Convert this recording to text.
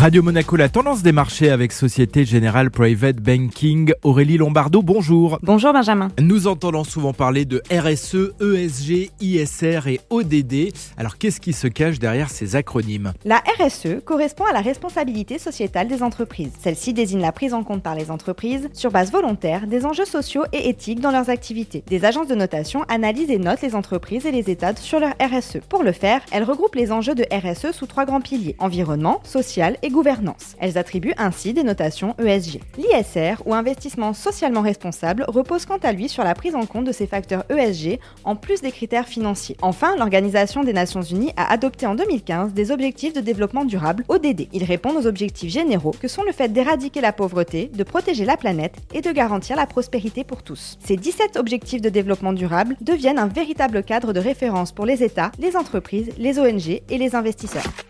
Radio Monaco, la tendance des marchés avec Société Générale Private Banking. Aurélie Lombardo, bonjour. Bonjour Benjamin. Nous entendons souvent parler de RSE, ESG, ISR et ODD. Alors qu'est-ce qui se cache derrière ces acronymes? La RSE correspond à la responsabilité sociétale des entreprises. Celle-ci désigne la prise en compte par les entreprises, sur base volontaire, des enjeux sociaux et éthiques dans leurs activités. Des agences de notation analysent et notent les entreprises et les États sur leur RSE. Pour le faire, elles regroupent les enjeux de RSE sous trois grands piliers environnement, social et gouvernance. Elles attribuent ainsi des notations ESG. L'ISR, ou investissement socialement responsable, repose quant à lui sur la prise en compte de ces facteurs ESG en plus des critères financiers. Enfin, l'Organisation des Nations Unies a adopté en 2015 des objectifs de développement durable ODD. Ils répondent aux objectifs généraux que sont le fait d'éradiquer la pauvreté, de protéger la planète et de garantir la prospérité pour tous. Ces 17 objectifs de développement durable deviennent un véritable cadre de référence pour les États, les entreprises, les ONG et les investisseurs.